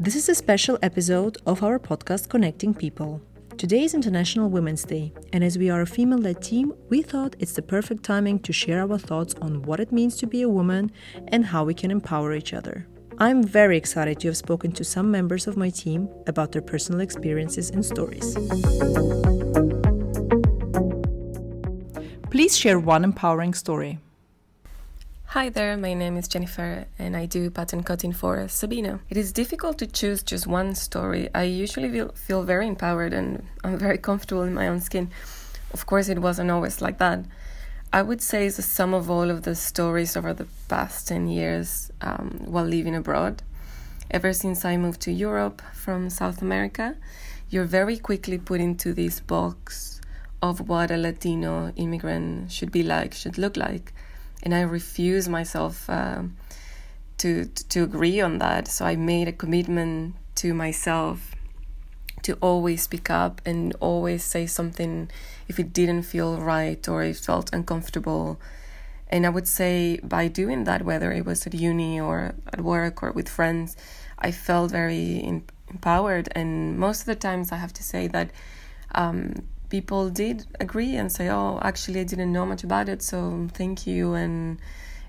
This is a special episode of our podcast Connecting People. Today is International Women's Day, and as we are a female led team, we thought it's the perfect timing to share our thoughts on what it means to be a woman and how we can empower each other. I'm very excited to have spoken to some members of my team about their personal experiences and stories. Please share one empowering story. Hi there, my name is Jennifer and I do pattern cutting for Sabina. It is difficult to choose just one story. I usually feel, very empowered and I'm very comfortable in my own skin. Of course, it wasn't always like that. I would say it's a sum of all of the stories over the past 10 years um, while living abroad. Ever since I moved to Europe from South America, you're very quickly put into this box of what a Latino immigrant should be like, should look like and I refuse myself uh, to to agree on that. So I made a commitment to myself to always speak up and always say something if it didn't feel right or it felt uncomfortable. And I would say by doing that, whether it was at uni or at work or with friends, I felt very empowered. And most of the times, I have to say that um, people did agree and say, "Oh, actually, I didn't know much about it, so thank you." And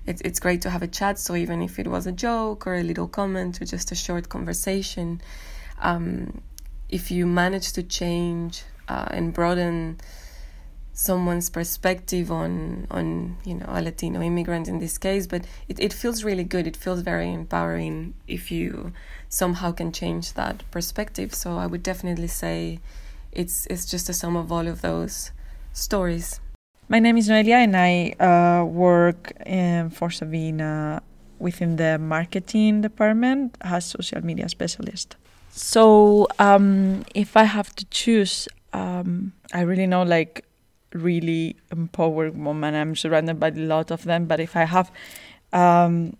it's it's great to have a chat. So even if it was a joke or a little comment or just a short conversation, um, if you manage to change uh, and broaden someone's perspective on on you know a Latino immigrant in this case, but it, it feels really good. It feels very empowering if you somehow can change that perspective. So I would definitely say it's it's just a sum of all of those stories. My name is Noelia, and I uh, work in, for Sabina within the marketing department as social media specialist. So um, if I have to choose, um, I really know like really empowered women. I'm surrounded by a lot of them, but if I have um,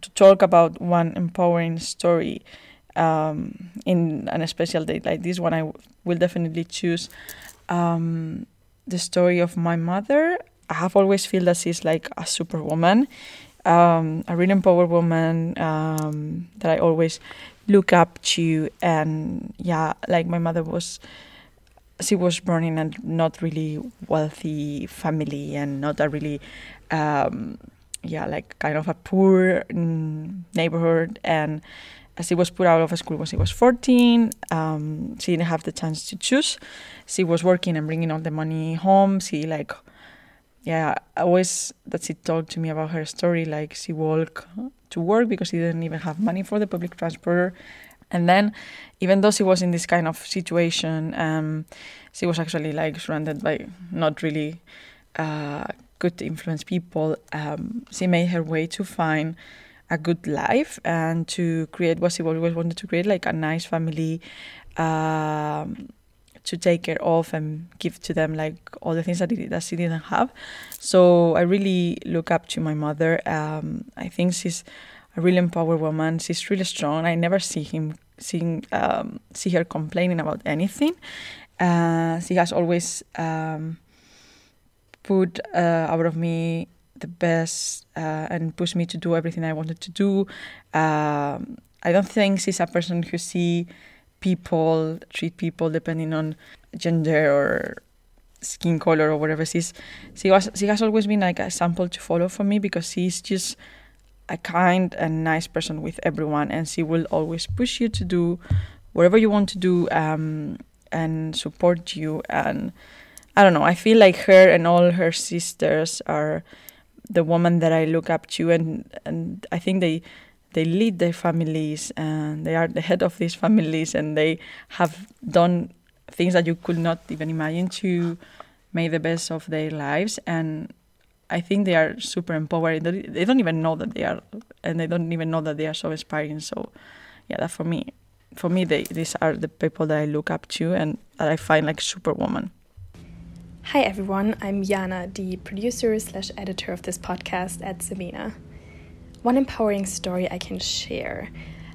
to talk about one empowering story, um, in an special date like this one, I w- will definitely choose um, the story of my mother. I have always felt that she's like a superwoman, um, a really empowered woman um, that I always look up to. And yeah, like my mother was, she was born in a not really wealthy family and not a really, um, yeah, like kind of a poor mm, neighborhood and she was put out of school when she was 14. Um, she didn't have the chance to choose. She was working and bringing all the money home. She like, yeah, always that she told to me about her story. Like she walked to work because she didn't even have money for the public transport. And then, even though she was in this kind of situation, um, she was actually like surrounded by not really uh, good influence people. Um, she made her way to find a good life and to create what she always wanted to create, like a nice family um, to take care of and give to them like all the things that, that she didn't have. So I really look up to my mother. Um, I think she's a really empowered woman. She's really strong. I never see him seeing um, see her complaining about anything. Uh, she has always um, put uh, out of me the best uh, and pushed me to do everything I wanted to do. Um, I don't think she's a person who see people treat people depending on gender or skin color or whatever. She's she was she has always been like a sample to follow for me because she's just a kind and nice person with everyone, and she will always push you to do whatever you want to do um, and support you. And I don't know. I feel like her and all her sisters are the woman that I look up to, and and I think they they lead their families and they are the head of these families, and they have done things that you could not even imagine to make the best of their lives and I think they are super empowering. They don't even know that they are, and they don't even know that they are so inspiring. So, yeah, that for me, for me, they these are the people that I look up to and that I find like superwoman. Hi everyone, I'm Jana, the producer slash editor of this podcast at Sabina. One empowering story I can share.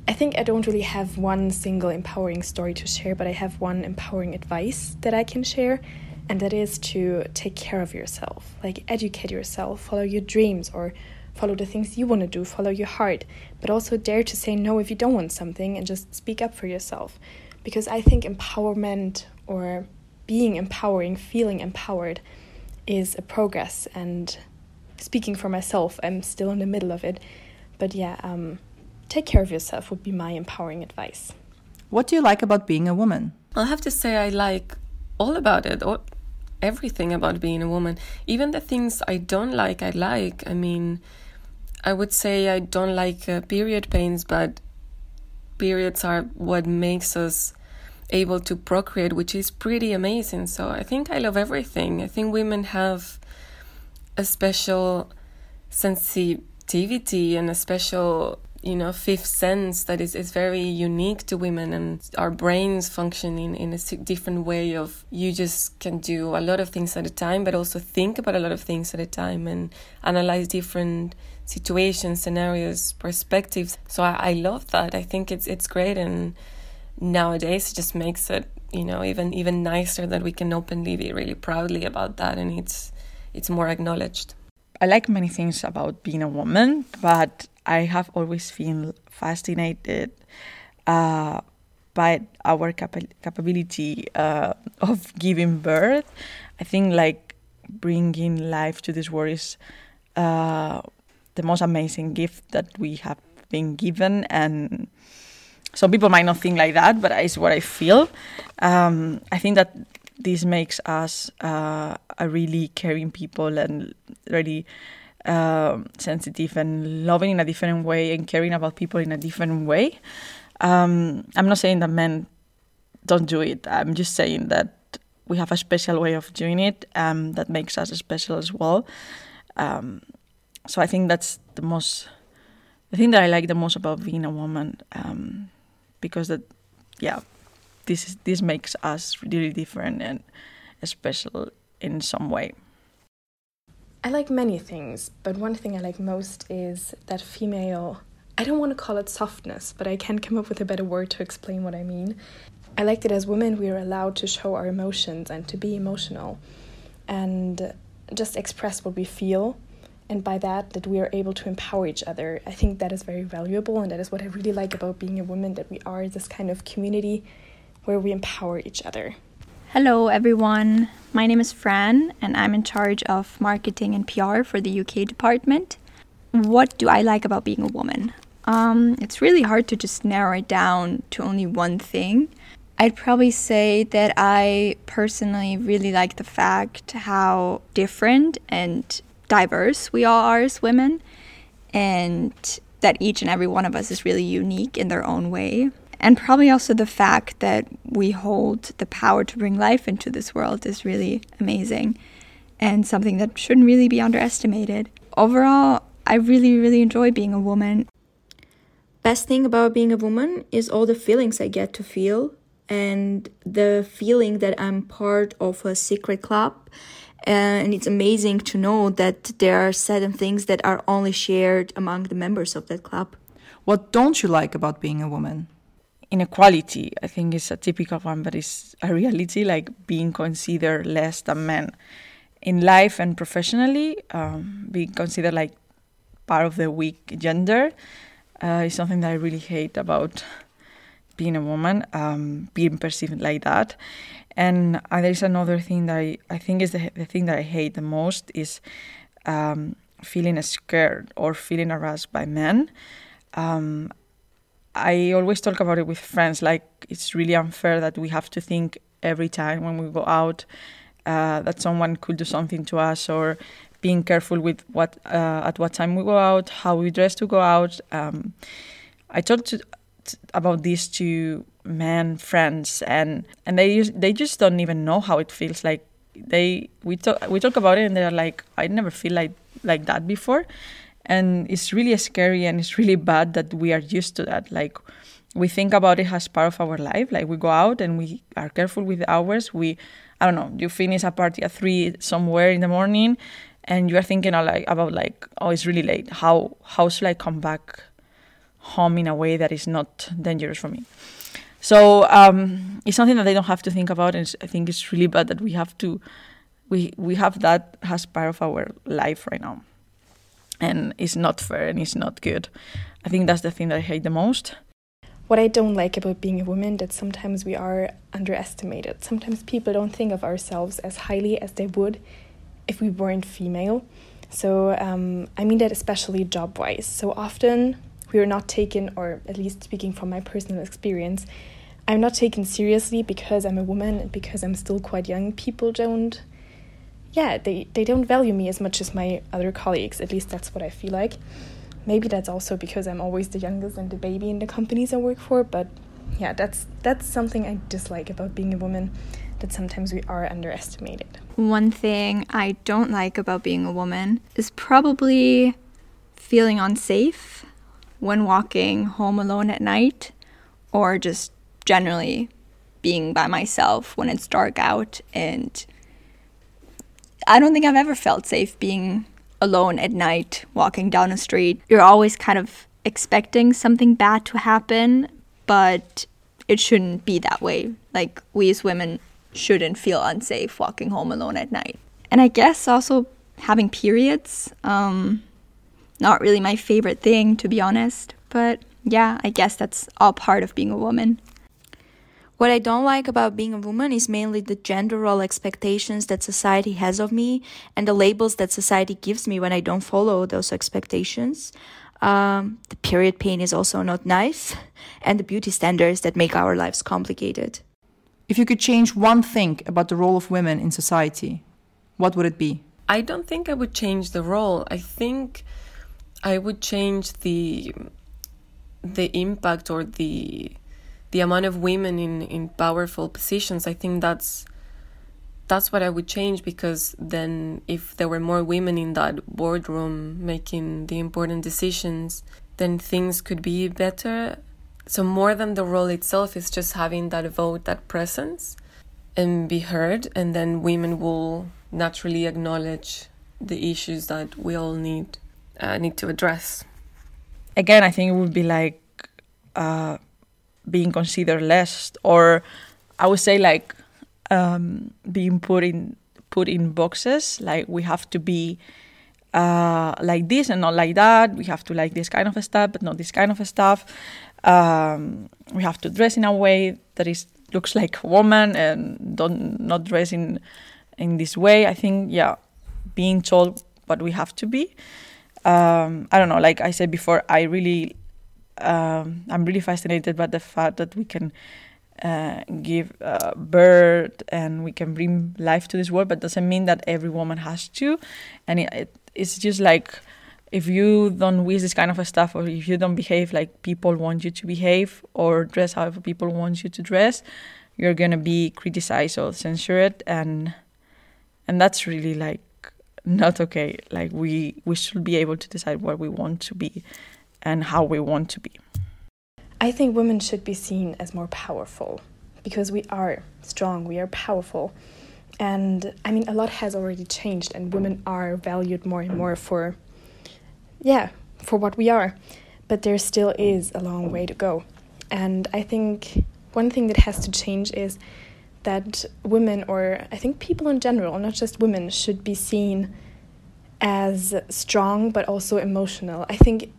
I think I don't really have one single empowering story to share, but I have one empowering advice that I can share, and that is to take care of yourself, like educate yourself, follow your dreams, or follow the things you want to do, follow your heart, but also dare to say no if you don't want something and just speak up for yourself. Because I think empowerment or being empowering, feeling empowered is a progress. And speaking for myself, I'm still in the middle of it. But yeah, um, take care of yourself would be my empowering advice. What do you like about being a woman? I'll have to say I like all about it, all, everything about being a woman. Even the things I don't like, I like. I mean, I would say I don't like uh, period pains, but periods are what makes us able to procreate, which is pretty amazing. So I think I love everything. I think women have a special sensitivity and a special you know fifth sense that is, is very unique to women and our brains function in, in a different way of you just can do a lot of things at a time but also think about a lot of things at a time and analyze different situations scenarios perspectives so I, I love that i think it's it's great and nowadays it just makes it you know even even nicer that we can openly be really proudly about that and it's it's more acknowledged I like many things about being a woman, but I have always been fascinated uh, by our capa- capability uh, of giving birth. I think like bringing life to this world is uh, the most amazing gift that we have been given, and some people might not think like that, but it's what I feel. Um, I think that this makes us uh, a really caring people and really uh, sensitive and loving in a different way and caring about people in a different way. Um, I'm not saying that men don't do it. I'm just saying that we have a special way of doing it um, that makes us special as well. Um, so I think that's the most, the thing that I like the most about being a woman, um, because that, yeah, this is, this makes us really different and special in some way. I like many things, but one thing I like most is that female. I don't want to call it softness, but I can't come up with a better word to explain what I mean. I like that as women we are allowed to show our emotions and to be emotional and just express what we feel and by that that we are able to empower each other. I think that is very valuable and that is what I really like about being a woman that we are this kind of community where we empower each other. Hello, everyone. My name is Fran, and I'm in charge of marketing and PR for the UK department. What do I like about being a woman? Um, it's really hard to just narrow it down to only one thing. I'd probably say that I personally really like the fact how different and diverse we all are as women, and that each and every one of us is really unique in their own way. And probably also the fact that we hold the power to bring life into this world is really amazing and something that shouldn't really be underestimated. Overall, I really, really enjoy being a woman. Best thing about being a woman is all the feelings I get to feel and the feeling that I'm part of a secret club. And it's amazing to know that there are certain things that are only shared among the members of that club. What don't you like about being a woman? inequality, I think, is a typical one, but it's a reality, like being considered less than men in life and professionally, um, being considered like part of the weak gender uh, is something that I really hate about being a woman, um, being perceived like that. And uh, there's another thing that I, I think is the, the thing that I hate the most is um, feeling scared or feeling harassed by men. Um, I always talk about it with friends. Like it's really unfair that we have to think every time when we go out uh, that someone could do something to us, or being careful with what uh, at what time we go out, how we dress to go out. Um, I talked to, about this to men friends, and and they they just don't even know how it feels like. They we talk we talk about it, and they're like, I never feel like like that before and it's really scary and it's really bad that we are used to that like we think about it as part of our life like we go out and we are careful with the hours we i don't know you finish a party at three somewhere in the morning and you are thinking like about like oh it's really late how how should i come back home in a way that is not dangerous for me so um, it's something that they don't have to think about and i think it's really bad that we have to we we have that as part of our life right now and it's not fair and it's not good. I think that's the thing that I hate the most. What I don't like about being a woman that sometimes we are underestimated. Sometimes people don't think of ourselves as highly as they would if we weren't female. So um, I mean that especially job wise. So often we are not taken, or at least speaking from my personal experience, I'm not taken seriously because I'm a woman and because I'm still quite young. People don't, yeah, they, they don't value me as much as my other colleagues. At least that's what I feel like. Maybe that's also because I'm always the youngest and the baby in the companies I work for. But yeah, that's that's something I dislike about being a woman. That sometimes we are underestimated. One thing I don't like about being a woman is probably feeling unsafe when walking home alone at night or just generally being by myself when it's dark out and I don't think I've ever felt safe being alone at night walking down a street. You're always kind of expecting something bad to happen, but it shouldn't be that way. Like we as women shouldn't feel unsafe walking home alone at night. And I guess also having periods, um, not really my favorite thing to be honest, but yeah, I guess that's all part of being a woman. What I don't like about being a woman is mainly the gender role expectations that society has of me and the labels that society gives me when I don't follow those expectations. Um, the period pain is also not nice, and the beauty standards that make our lives complicated. If you could change one thing about the role of women in society, what would it be? I don't think I would change the role. I think I would change the the impact or the the amount of women in, in powerful positions, I think that's that's what I would change because then if there were more women in that boardroom making the important decisions, then things could be better. So more than the role itself is just having that vote, that presence and be heard and then women will naturally acknowledge the issues that we all need uh, need to address. Again, I think it would be like uh, being considered less or i would say like um, being put in put in boxes like we have to be uh, like this and not like that. We have to like this kind of stuff but not this kind of stuff. Um, we have to dress in a way that is looks like a woman and don't not dress in in this way. I think yeah being told what we have to be um, i don't know like i said before i really um, I'm really fascinated by the fact that we can uh, give uh, birth and we can bring life to this world, but doesn't mean that every woman has to. And it, it, it's just like if you don't wish this kind of a stuff, or if you don't behave like people want you to behave, or dress however people want you to dress, you're gonna be criticized or censored, and and that's really like not okay. Like we we should be able to decide what we want to be and how we want to be. I think women should be seen as more powerful because we are strong, we are powerful. And I mean, a lot has already changed, and women are valued more and more for, yeah, for what we are. But there still is a long way to go. And I think one thing that has to change is that women, or I think people in general, not just women, should be seen as strong but also emotional. I think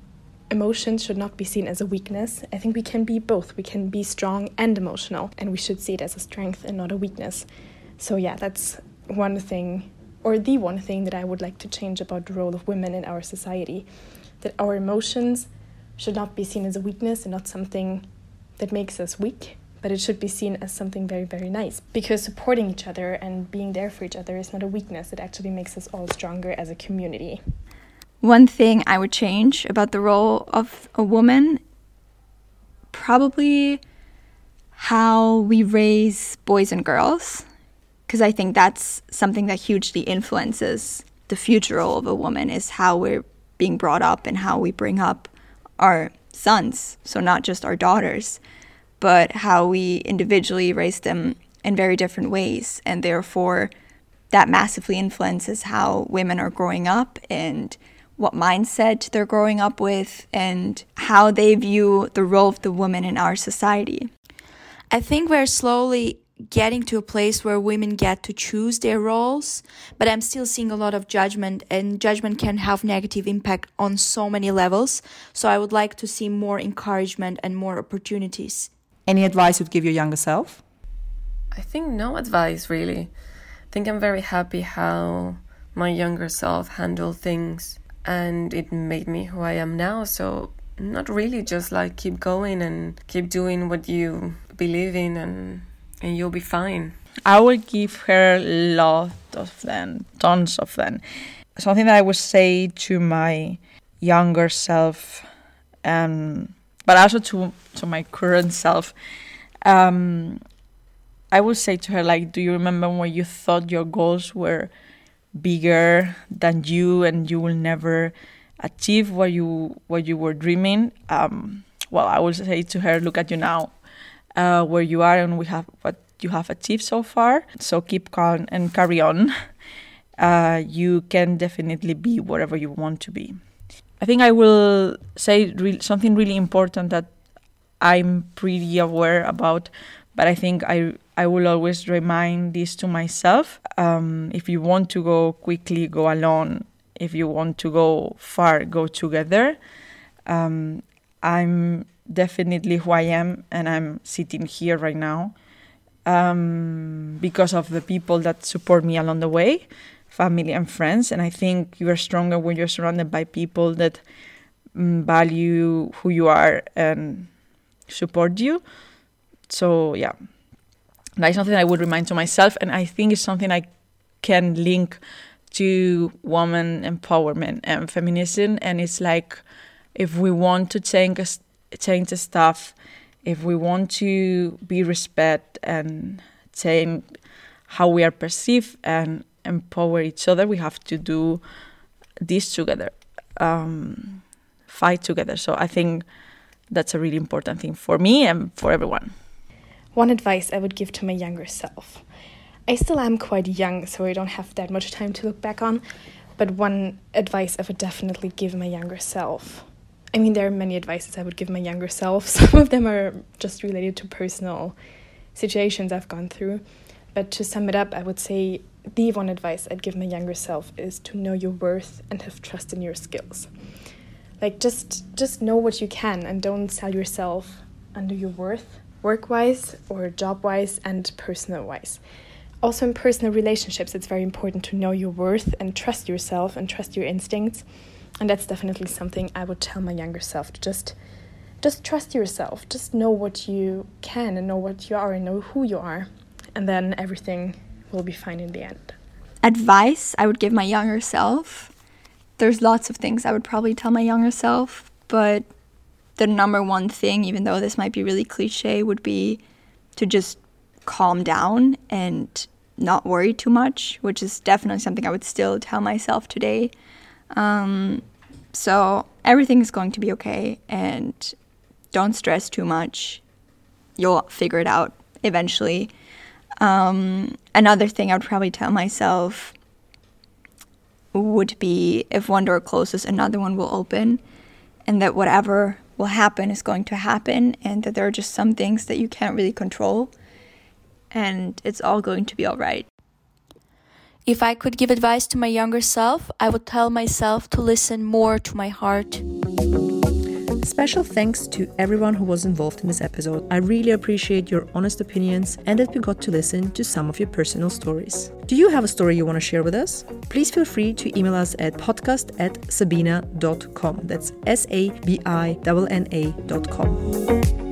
emotions should not be seen as a weakness. I think we can be both. We can be strong and emotional, and we should see it as a strength and not a weakness. So, yeah, that's one thing, or the one thing that I would like to change about the role of women in our society that our emotions should not be seen as a weakness and not something that makes us weak, but it should be seen as something very, very nice. Because supporting each other and being there for each other is not a weakness, it actually makes us all stronger as a community. One thing I would change about the role of a woman probably how we raise boys and girls because I think that's something that hugely influences the future role of a woman is how we're being brought up and how we bring up our sons, so not just our daughters, but how we individually raise them in very different ways and therefore that massively influences how women are growing up and what mindset they're growing up with, and how they view the role of the woman in our society. I think we're slowly getting to a place where women get to choose their roles, but I'm still seeing a lot of judgment, and judgment can have negative impact on so many levels. So I would like to see more encouragement and more opportunities. Any advice you'd give your younger self? I think no advice really. I think I'm very happy how my younger self handled things and it made me who I am now. So not really just like keep going and keep doing what you believe in and and you'll be fine. I will give her a lot of them, tons of them. Something that I would say to my younger self, um, but also to to my current self. Um, I would say to her like, do you remember when you thought your goals were bigger than you and you will never achieve what you what you were dreaming? Um, well, I would say to her, look at you now uh, where you are and we have what you have achieved so far. So keep calm and carry on. Uh, you can definitely be whatever you want to be. I think I will say re- something really important that I'm pretty aware about, but I think I I will always remind this to myself. Um, if you want to go quickly, go alone. If you want to go far, go together. Um, I'm definitely who I am, and I'm sitting here right now um, because of the people that support me along the way, family and friends. And I think you are stronger when you're surrounded by people that um, value who you are and support you. So, yeah, that's something I would remind to myself. And I think it's something I can link to woman empowerment and feminism. And it's like if we want to change change stuff, if we want to be respect and change how we are perceived and empower each other, we have to do this together, um, fight together. So I think that's a really important thing for me and for everyone. One advice I would give to my younger self. I still am quite young, so I don't have that much time to look back on. But one advice I would definitely give my younger self I mean, there are many advices I would give my younger self. Some of them are just related to personal situations I've gone through. But to sum it up, I would say the one advice I'd give my younger self is to know your worth and have trust in your skills. Like just just know what you can and don't sell yourself under your worth, work-wise or job-wise and personal-wise. Also in personal relationships, it's very important to know your worth and trust yourself and trust your instincts and that's definitely something I would tell my younger self to just just trust yourself just know what you can and know what you are and know who you are and then everything will be fine in the end advice I would give my younger self there's lots of things I would probably tell my younger self but the number one thing even though this might be really cliche would be to just calm down and not worry too much which is definitely something I would still tell myself today um, so everything is going to be okay, and don't stress too much. You'll figure it out eventually. Um, another thing I would probably tell myself would be if one door closes, another one will open, and that whatever will happen is going to happen, and that there are just some things that you can't really control, and it's all going to be all right. If I could give advice to my younger self, I would tell myself to listen more to my heart. Special thanks to everyone who was involved in this episode. I really appreciate your honest opinions and that we got to listen to some of your personal stories. Do you have a story you want to share with us? Please feel free to email us at podcast at sabina.com. That's S A B I N A.com.